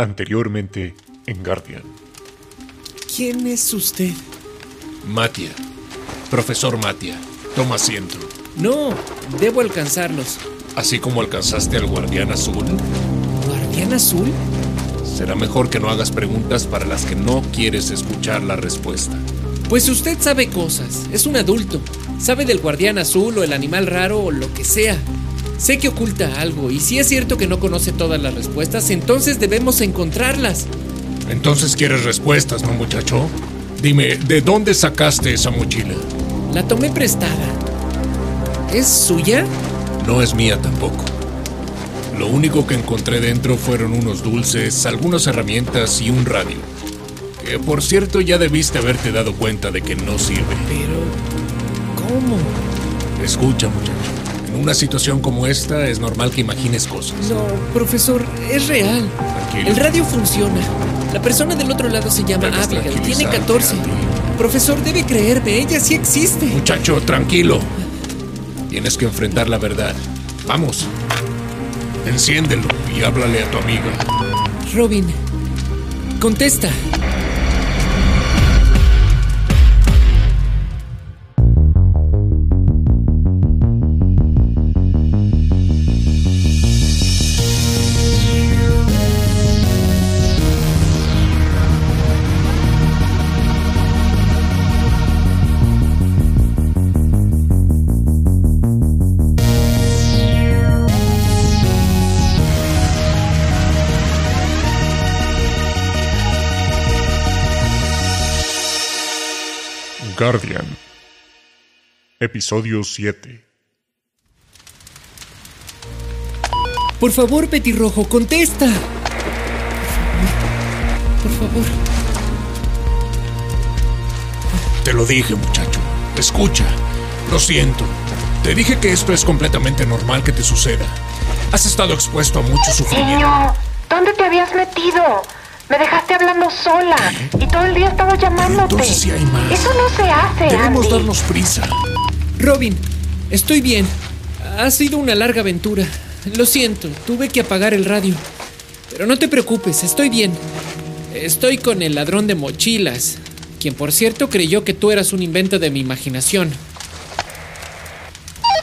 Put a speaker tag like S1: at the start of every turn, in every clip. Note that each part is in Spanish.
S1: Anteriormente en Guardian.
S2: ¿Quién es usted?
S3: Matia. Profesor Matia. Toma asiento.
S2: No, debo alcanzarlos.
S3: Así como alcanzaste al guardián azul,
S2: ¿Guardián azul?
S3: será mejor que no hagas preguntas para las que no quieres escuchar la respuesta.
S2: Pues usted sabe cosas, es un adulto. Sabe del guardián azul o el animal raro o lo que sea. Sé que oculta algo y si es cierto que no conoce todas las respuestas, entonces debemos encontrarlas.
S3: Entonces quieres respuestas, ¿no, muchacho? Dime, ¿de dónde sacaste esa mochila?
S2: La tomé prestada. ¿Es suya?
S3: No es mía tampoco. Lo único que encontré dentro fueron unos dulces, algunas herramientas y un radio. Que por cierto ya debiste haberte dado cuenta de que no sirve.
S2: Pero... ¿Cómo?
S3: Escucha, muchacho. Una situación como esta es normal que imagines cosas.
S2: No, profesor, es real.
S3: Tranquilo.
S2: El radio funciona. La persona del otro lado se llama
S3: Debes
S2: Abigail, tiene
S3: tranquilizarte,
S2: 14.
S3: Andy.
S2: Profesor, debe creerme, ella sí existe.
S3: Muchacho, tranquilo. Tienes que enfrentar la verdad. Vamos. Enciéndelo y háblale a tu amiga.
S2: Robin, contesta.
S1: Guardian. Episodio 7.
S2: Por favor, Petirrojo, contesta. Por favor, por favor.
S3: Te lo dije, muchacho. Escucha. Lo siento. Te dije que esto es completamente normal que te suceda. Has estado expuesto a mucho sufrimiento.
S4: Niño, ¿dónde te habías metido? Me dejaste hablando sola y todo el día estaba llamándote.
S3: Entonces sí hay más.
S4: Eso no se hace,
S3: Debemos
S4: Andy.
S3: darnos prisa.
S2: Robin, estoy bien. Ha sido una larga aventura. Lo siento, tuve que apagar el radio. Pero no te preocupes, estoy bien. Estoy con el ladrón de mochilas, quien por cierto creyó que tú eras un invento de mi imaginación.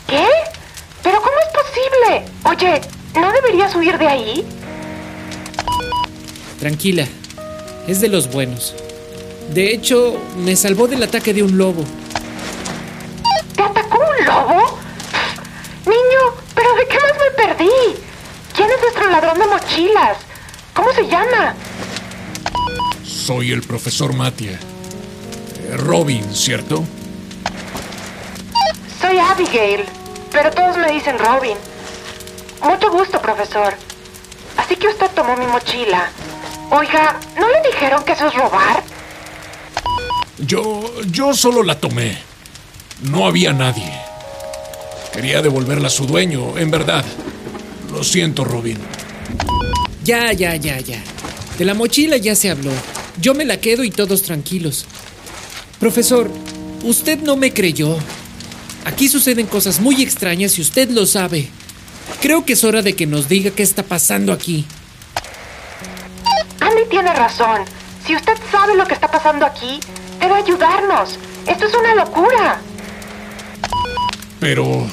S4: ¿Qué? ¿Pero cómo es posible? Oye, ¿no deberías huir de ahí?
S2: Tranquila, es de los buenos. De hecho, me salvó del ataque de un lobo.
S4: ¿Te atacó un lobo? Niño, ¿pero de qué más me perdí? ¿Quién es nuestro ladrón de mochilas? ¿Cómo se llama?
S3: Soy el profesor Matia. Eh, Robin, ¿cierto?
S4: Soy Abigail, pero todos me dicen Robin. Mucho gusto, profesor. Así que usted tomó mi mochila. Oiga, ¿no le dijeron que eso es robar?
S3: Yo. yo solo la tomé. No había nadie. Quería devolverla a su dueño, en verdad. Lo siento, Robin.
S2: Ya, ya, ya, ya. De la mochila ya se habló. Yo me la quedo y todos tranquilos. Profesor, usted no me creyó. Aquí suceden cosas muy extrañas y usted lo sabe. Creo que es hora de que nos diga qué está pasando aquí.
S4: Tiene razón. Si usted sabe lo que está pasando aquí, debe ayudarnos. Esto es una locura.
S3: Pero...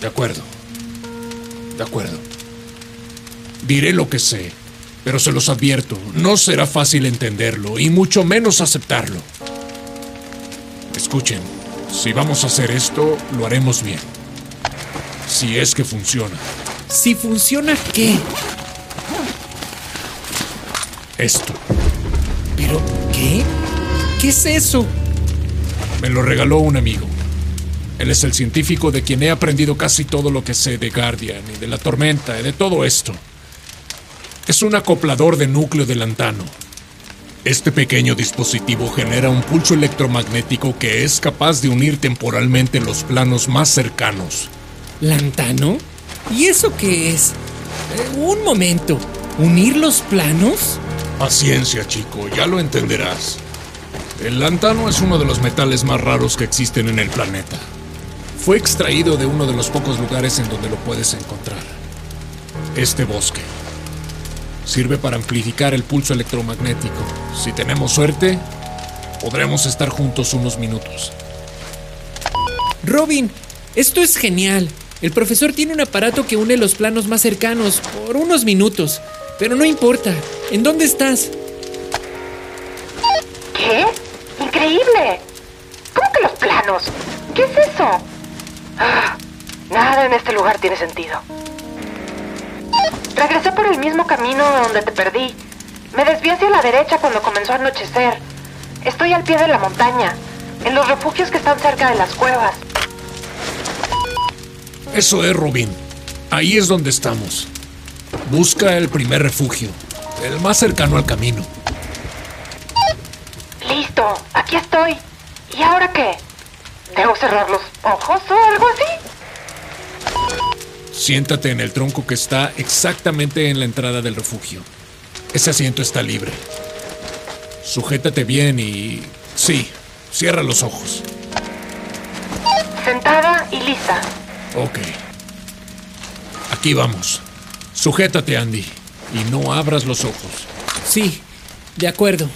S3: De acuerdo. De acuerdo. Diré lo que sé, pero se los advierto, no será fácil entenderlo y mucho menos aceptarlo. Escuchen, si vamos a hacer esto, lo haremos bien. Si es que funciona.
S2: Si funciona, ¿qué?
S3: Esto.
S2: ¿Pero qué? ¿Qué es eso?
S3: Me lo regaló un amigo. Él es el científico de quien he aprendido casi todo lo que sé de Guardian y de la tormenta y de todo esto. Es un acoplador de núcleo de lantano. Este pequeño dispositivo genera un pulso electromagnético que es capaz de unir temporalmente los planos más cercanos.
S2: ¿Lantano? ¿Y eso qué es? Eh, un momento. ¿Unir los planos?
S3: Paciencia, chico, ya lo entenderás. El lantano es uno de los metales más raros que existen en el planeta. Fue extraído de uno de los pocos lugares en donde lo puedes encontrar. Este bosque. Sirve para amplificar el pulso electromagnético. Si tenemos suerte, podremos estar juntos unos minutos.
S2: Robin, esto es genial. El profesor tiene un aparato que une los planos más cercanos por unos minutos. Pero no importa. ¿En dónde estás?
S4: ¿Qué? Increíble. ¿Cómo que los planos? ¿Qué es eso? Ah, nada en este lugar tiene sentido. Regresé por el mismo camino donde te perdí. Me desvié hacia la derecha cuando comenzó a anochecer. Estoy al pie de la montaña, en los refugios que están cerca de las cuevas.
S3: Eso es, Robin. Ahí es donde estamos. Busca el primer refugio, el más cercano al camino.
S4: Listo, aquí estoy. ¿Y ahora qué? ¿Debo cerrar los ojos o algo así?
S3: Siéntate en el tronco que está exactamente en la entrada del refugio. Ese asiento está libre. Sujétate bien y... Sí, cierra los ojos.
S4: Sentada y lista.
S3: Ok. Aquí vamos. Sujétate, Andy. Y no abras los ojos.
S2: Sí, de acuerdo.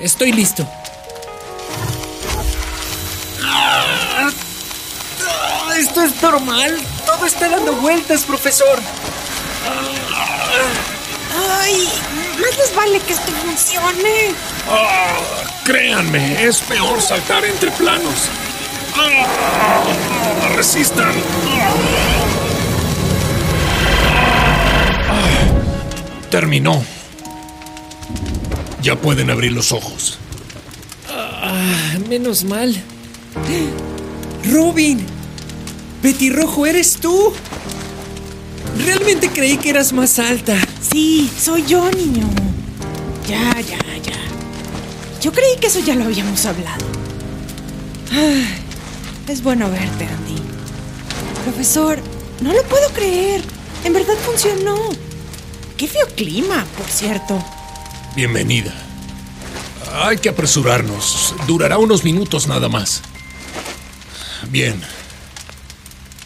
S2: Estoy listo. Esto es normal. Todo está dando vueltas, profesor.
S5: Ay, más les vale que esto funcione.
S3: Ah, créanme, es peor saltar entre planos. Ah, resistan. Terminó. Ya pueden abrir los ojos.
S2: Ah, menos mal. Robin, Petirrojo, ¿eres tú? Realmente creí que eras más alta.
S5: Sí, soy yo, niño. Ya, ya, ya. Yo creí que eso ya lo habíamos hablado. Ay, es bueno verte, Andy. Profesor, no lo puedo creer. En verdad funcionó. Qué feo clima, por cierto.
S3: Bienvenida. Hay que apresurarnos. Durará unos minutos nada más. Bien.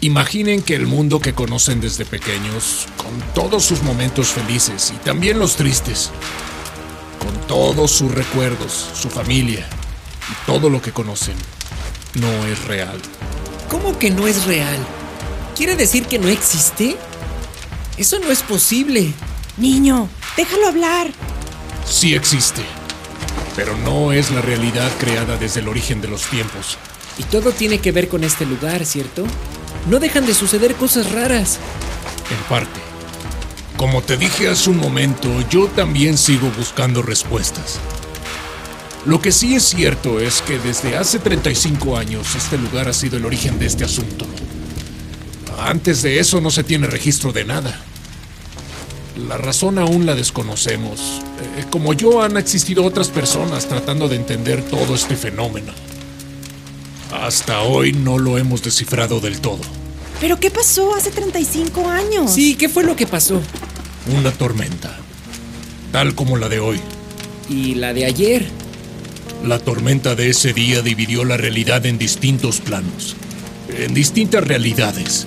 S3: Imaginen que el mundo que conocen desde pequeños, con todos sus momentos felices y también los tristes, con todos sus recuerdos, su familia y todo lo que conocen, no es real.
S2: ¿Cómo que no es real? ¿Quiere decir que no existe? Eso no es posible.
S5: Niño, déjalo hablar.
S3: Sí existe, pero no es la realidad creada desde el origen de los tiempos.
S2: Y todo tiene que ver con este lugar, ¿cierto? No dejan de suceder cosas raras.
S3: En parte. Como te dije hace un momento, yo también sigo buscando respuestas. Lo que sí es cierto es que desde hace 35 años este lugar ha sido el origen de este asunto. Antes de eso no se tiene registro de nada. La razón aún la desconocemos. Eh, como yo han existido otras personas tratando de entender todo este fenómeno. Hasta hoy no lo hemos descifrado del todo.
S5: ¿Pero qué pasó hace 35 años?
S2: Sí, ¿qué fue lo que pasó?
S3: Una tormenta. Tal como la de hoy.
S2: Y la de ayer.
S3: La tormenta de ese día dividió la realidad en distintos planos, en distintas realidades.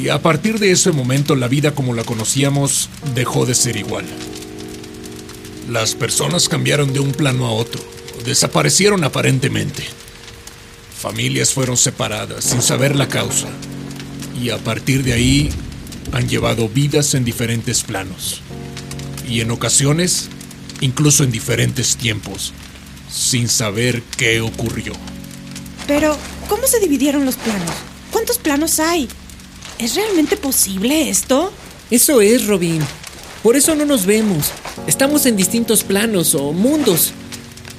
S3: Y a partir de ese momento la vida como la conocíamos dejó de ser igual. Las personas cambiaron de un plano a otro, desaparecieron aparentemente. Familias fueron separadas sin saber la causa. Y a partir de ahí han llevado vidas en diferentes planos. Y en ocasiones, incluso en diferentes tiempos, sin saber qué ocurrió.
S5: Pero, ¿cómo se dividieron los planos? ¿Cuántos planos hay? ¿Es realmente posible esto?
S2: Eso es, Robin. Por eso no nos vemos. Estamos en distintos planos o mundos.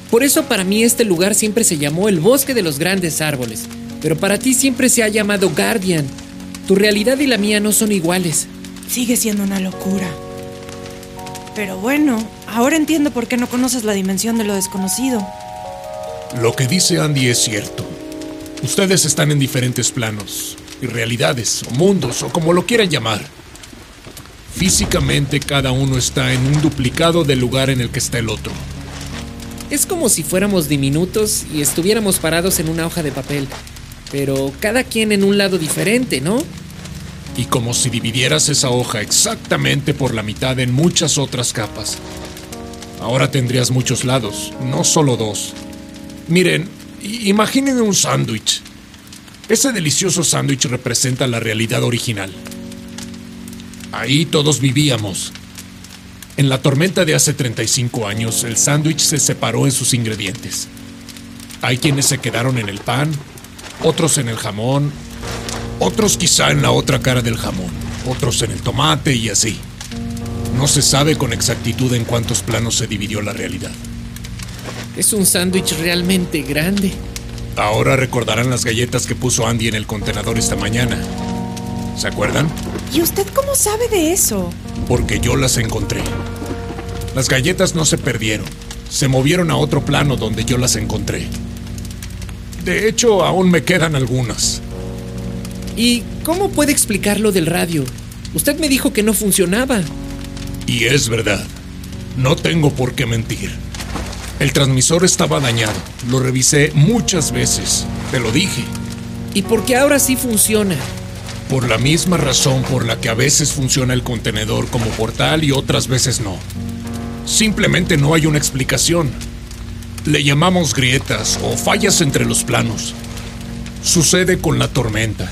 S2: Por eso para mí este lugar siempre se llamó el bosque de los grandes árboles. Pero para ti siempre se ha llamado Guardian. Tu realidad y la mía no son iguales.
S5: Sigue siendo una locura. Pero bueno, ahora entiendo por qué no conoces la dimensión de lo desconocido.
S3: Lo que dice Andy es cierto. Ustedes están en diferentes planos, y realidades, o mundos, o como lo quieran llamar. Físicamente cada uno está en un duplicado del lugar en el que está el otro.
S2: Es como si fuéramos diminutos y estuviéramos parados en una hoja de papel. Pero cada quien en un lado diferente, ¿no?
S3: Y como si dividieras esa hoja exactamente por la mitad en muchas otras capas. Ahora tendrías muchos lados, no solo dos. Miren, imaginen un sándwich. Ese delicioso sándwich representa la realidad original. Ahí todos vivíamos. En la tormenta de hace 35 años, el sándwich se separó en sus ingredientes. Hay quienes se quedaron en el pan, otros en el jamón, otros quizá en la otra cara del jamón, otros en el tomate y así. No se sabe con exactitud en cuántos planos se dividió la realidad.
S2: Es un sándwich realmente grande.
S3: Ahora recordarán las galletas que puso Andy en el contenedor esta mañana. ¿Se acuerdan?
S5: ¿Y usted cómo sabe de eso?
S3: Porque yo las encontré. Las galletas no se perdieron. Se movieron a otro plano donde yo las encontré. De hecho, aún me quedan algunas.
S2: ¿Y cómo puede explicar lo del radio? Usted me dijo que no funcionaba.
S3: Y es verdad. No tengo por qué mentir. El transmisor estaba dañado. Lo revisé muchas veces. Te lo dije.
S2: ¿Y por qué ahora sí funciona?
S3: Por la misma razón por la que a veces funciona el contenedor como portal y otras veces no. Simplemente no hay una explicación. Le llamamos grietas o fallas entre los planos. Sucede con la tormenta.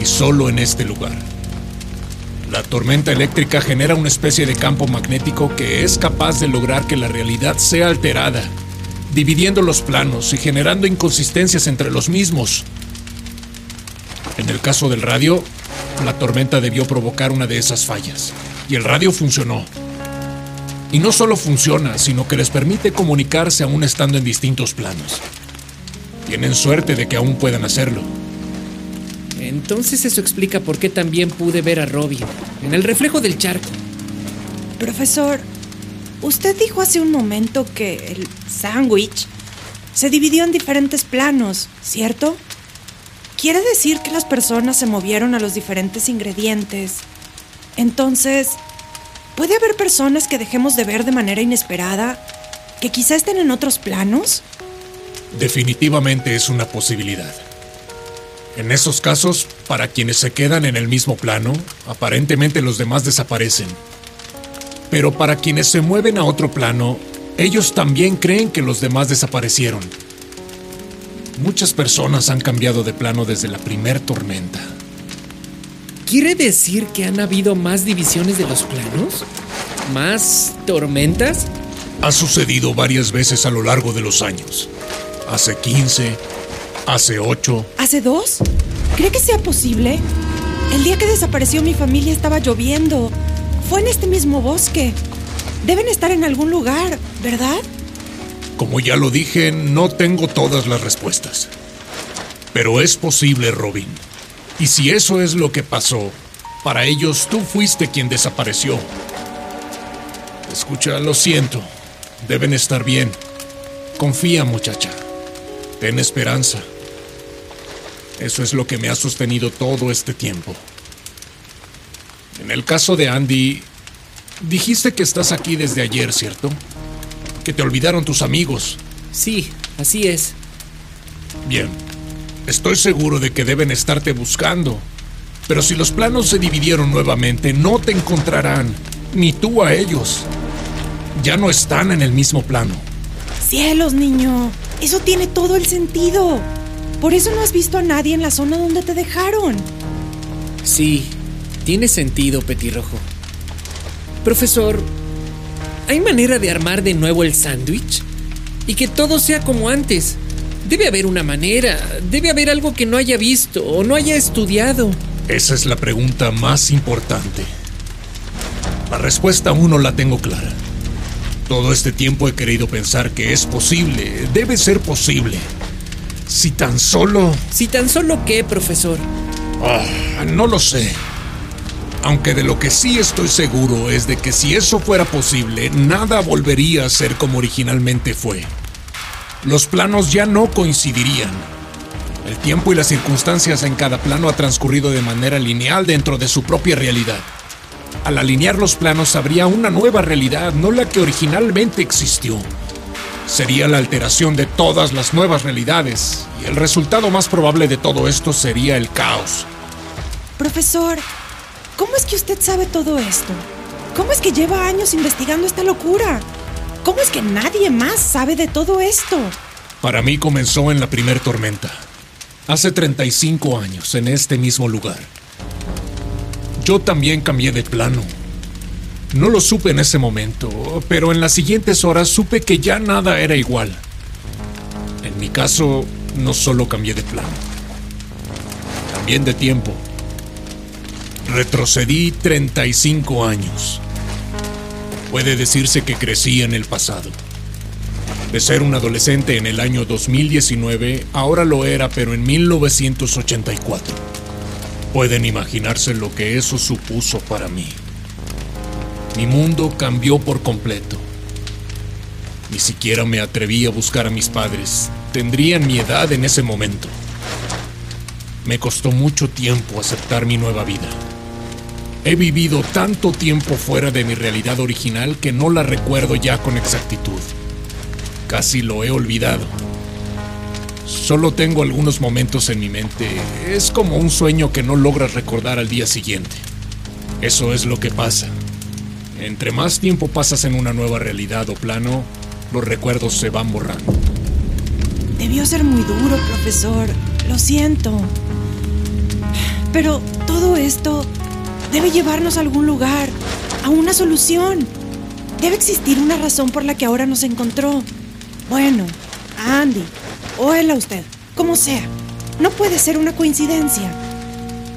S3: Y solo en este lugar. La tormenta eléctrica genera una especie de campo magnético que es capaz de lograr que la realidad sea alterada, dividiendo los planos y generando inconsistencias entre los mismos. En el caso del radio, la tormenta debió provocar una de esas fallas, y el radio funcionó. Y no solo funciona, sino que les permite comunicarse aún estando en distintos planos. Tienen suerte de que aún puedan hacerlo.
S2: Entonces eso explica por qué también pude ver a Robin en el reflejo del charco.
S5: Profesor, usted dijo hace un momento que el sándwich se dividió en diferentes planos, ¿cierto? Quiere decir que las personas se movieron a los diferentes ingredientes. Entonces, ¿puede haber personas que dejemos de ver de manera inesperada, que quizá estén en otros planos?
S3: Definitivamente es una posibilidad. En esos casos, para quienes se quedan en el mismo plano, aparentemente los demás desaparecen. Pero para quienes se mueven a otro plano, ellos también creen que los demás desaparecieron. Muchas personas han cambiado de plano desde la primer tormenta.
S2: ¿Quiere decir que han habido más divisiones de los planos? ¿Más tormentas?
S3: Ha sucedido varias veces a lo largo de los años. Hace 15, Hace ocho.
S5: ¿Hace dos? ¿Cree que sea posible? El día que desapareció mi familia estaba lloviendo. Fue en este mismo bosque. Deben estar en algún lugar, ¿verdad?
S3: Como ya lo dije, no tengo todas las respuestas. Pero es posible, Robin. Y si eso es lo que pasó, para ellos tú fuiste quien desapareció. Escucha, lo siento. Deben estar bien. Confía, muchacha. Ten esperanza. Eso es lo que me ha sostenido todo este tiempo. En el caso de Andy, dijiste que estás aquí desde ayer, ¿cierto? Que te olvidaron tus amigos.
S2: Sí, así es.
S3: Bien, estoy seguro de que deben estarte buscando. Pero si los planos se dividieron nuevamente, no te encontrarán, ni tú a ellos. Ya no están en el mismo plano.
S5: Cielos, niño. Eso tiene todo el sentido. Por eso no has visto a nadie en la zona donde te dejaron.
S2: Sí, tiene sentido, Petirrojo. Profesor, ¿hay manera de armar de nuevo el sándwich? Y que todo sea como antes. Debe haber una manera, debe haber algo que no haya visto o no haya estudiado.
S3: Esa es la pregunta más importante. La respuesta aún no la tengo clara. Todo este tiempo he querido pensar que es posible, debe ser posible. Si tan solo...
S2: ¿Si tan solo qué, profesor?
S3: Ah, no lo sé. Aunque de lo que sí estoy seguro es de que si eso fuera posible, nada volvería a ser como originalmente fue. Los planos ya no coincidirían. El tiempo y las circunstancias en cada plano ha transcurrido de manera lineal dentro de su propia realidad. Al alinear los planos habría una nueva realidad, no la que originalmente existió sería la alteración de todas las nuevas realidades, y el resultado más probable de todo esto sería el caos.
S5: Profesor, ¿cómo es que usted sabe todo esto? ¿Cómo es que lleva años investigando esta locura? ¿Cómo es que nadie más sabe de todo esto?
S3: Para mí comenzó en la primer tormenta, hace 35 años, en este mismo lugar. Yo también cambié de plano. No lo supe en ese momento, pero en las siguientes horas supe que ya nada era igual. En mi caso, no solo cambié de plano, también de tiempo. Retrocedí 35 años. Puede decirse que crecí en el pasado. De ser un adolescente en el año 2019, ahora lo era, pero en 1984. Pueden imaginarse lo que eso supuso para mí. Mi mundo cambió por completo. Ni siquiera me atreví a buscar a mis padres. Tendrían mi edad en ese momento. Me costó mucho tiempo aceptar mi nueva vida. He vivido tanto tiempo fuera de mi realidad original que no la recuerdo ya con exactitud. Casi lo he olvidado. Solo tengo algunos momentos en mi mente. Es como un sueño que no logras recordar al día siguiente. Eso es lo que pasa. Entre más tiempo pasas en una nueva realidad o plano, los recuerdos se van borrando.
S5: Debió ser muy duro, profesor. Lo siento. Pero todo esto debe llevarnos a algún lugar, a una solución. Debe existir una razón por la que ahora nos encontró. Bueno, Andy, o él a usted, como sea. No puede ser una coincidencia.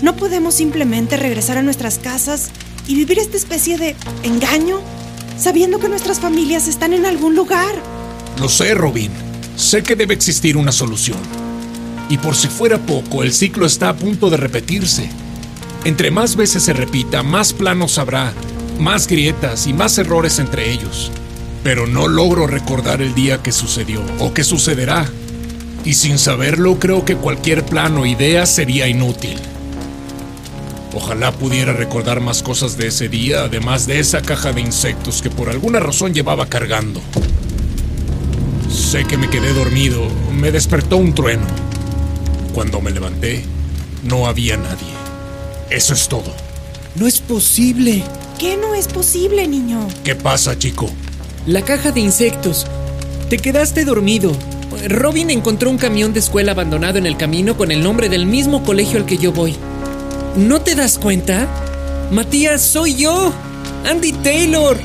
S5: No podemos simplemente regresar a nuestras casas y vivir esta especie de engaño, sabiendo que nuestras familias están en algún lugar.
S3: Lo sé, Robin. Sé que debe existir una solución. Y por si fuera poco, el ciclo está a punto de repetirse. Entre más veces se repita, más planos habrá, más grietas y más errores entre ellos. Pero no logro recordar el día que sucedió o que sucederá. Y sin saberlo, creo que cualquier plano o idea sería inútil. Ojalá pudiera recordar más cosas de ese día, además de esa caja de insectos que por alguna razón llevaba cargando. Sé que me quedé dormido, me despertó un trueno. Cuando me levanté, no había nadie. Eso es todo.
S2: No es posible.
S5: ¿Qué no es posible, niño?
S3: ¿Qué pasa, chico?
S2: La caja de insectos. Te quedaste dormido. Robin encontró un camión de escuela abandonado en el camino con el nombre del mismo colegio al que yo voy. ¿No te das cuenta? Matías, soy yo. Andy Taylor.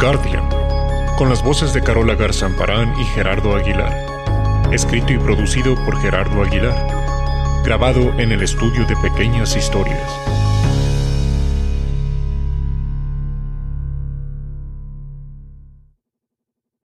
S1: Guardian, con las voces de Carola Garzamparán y Gerardo Aguilar. Escrito y producido por Gerardo Aguilar. Grabado en el estudio de Pequeñas Historias.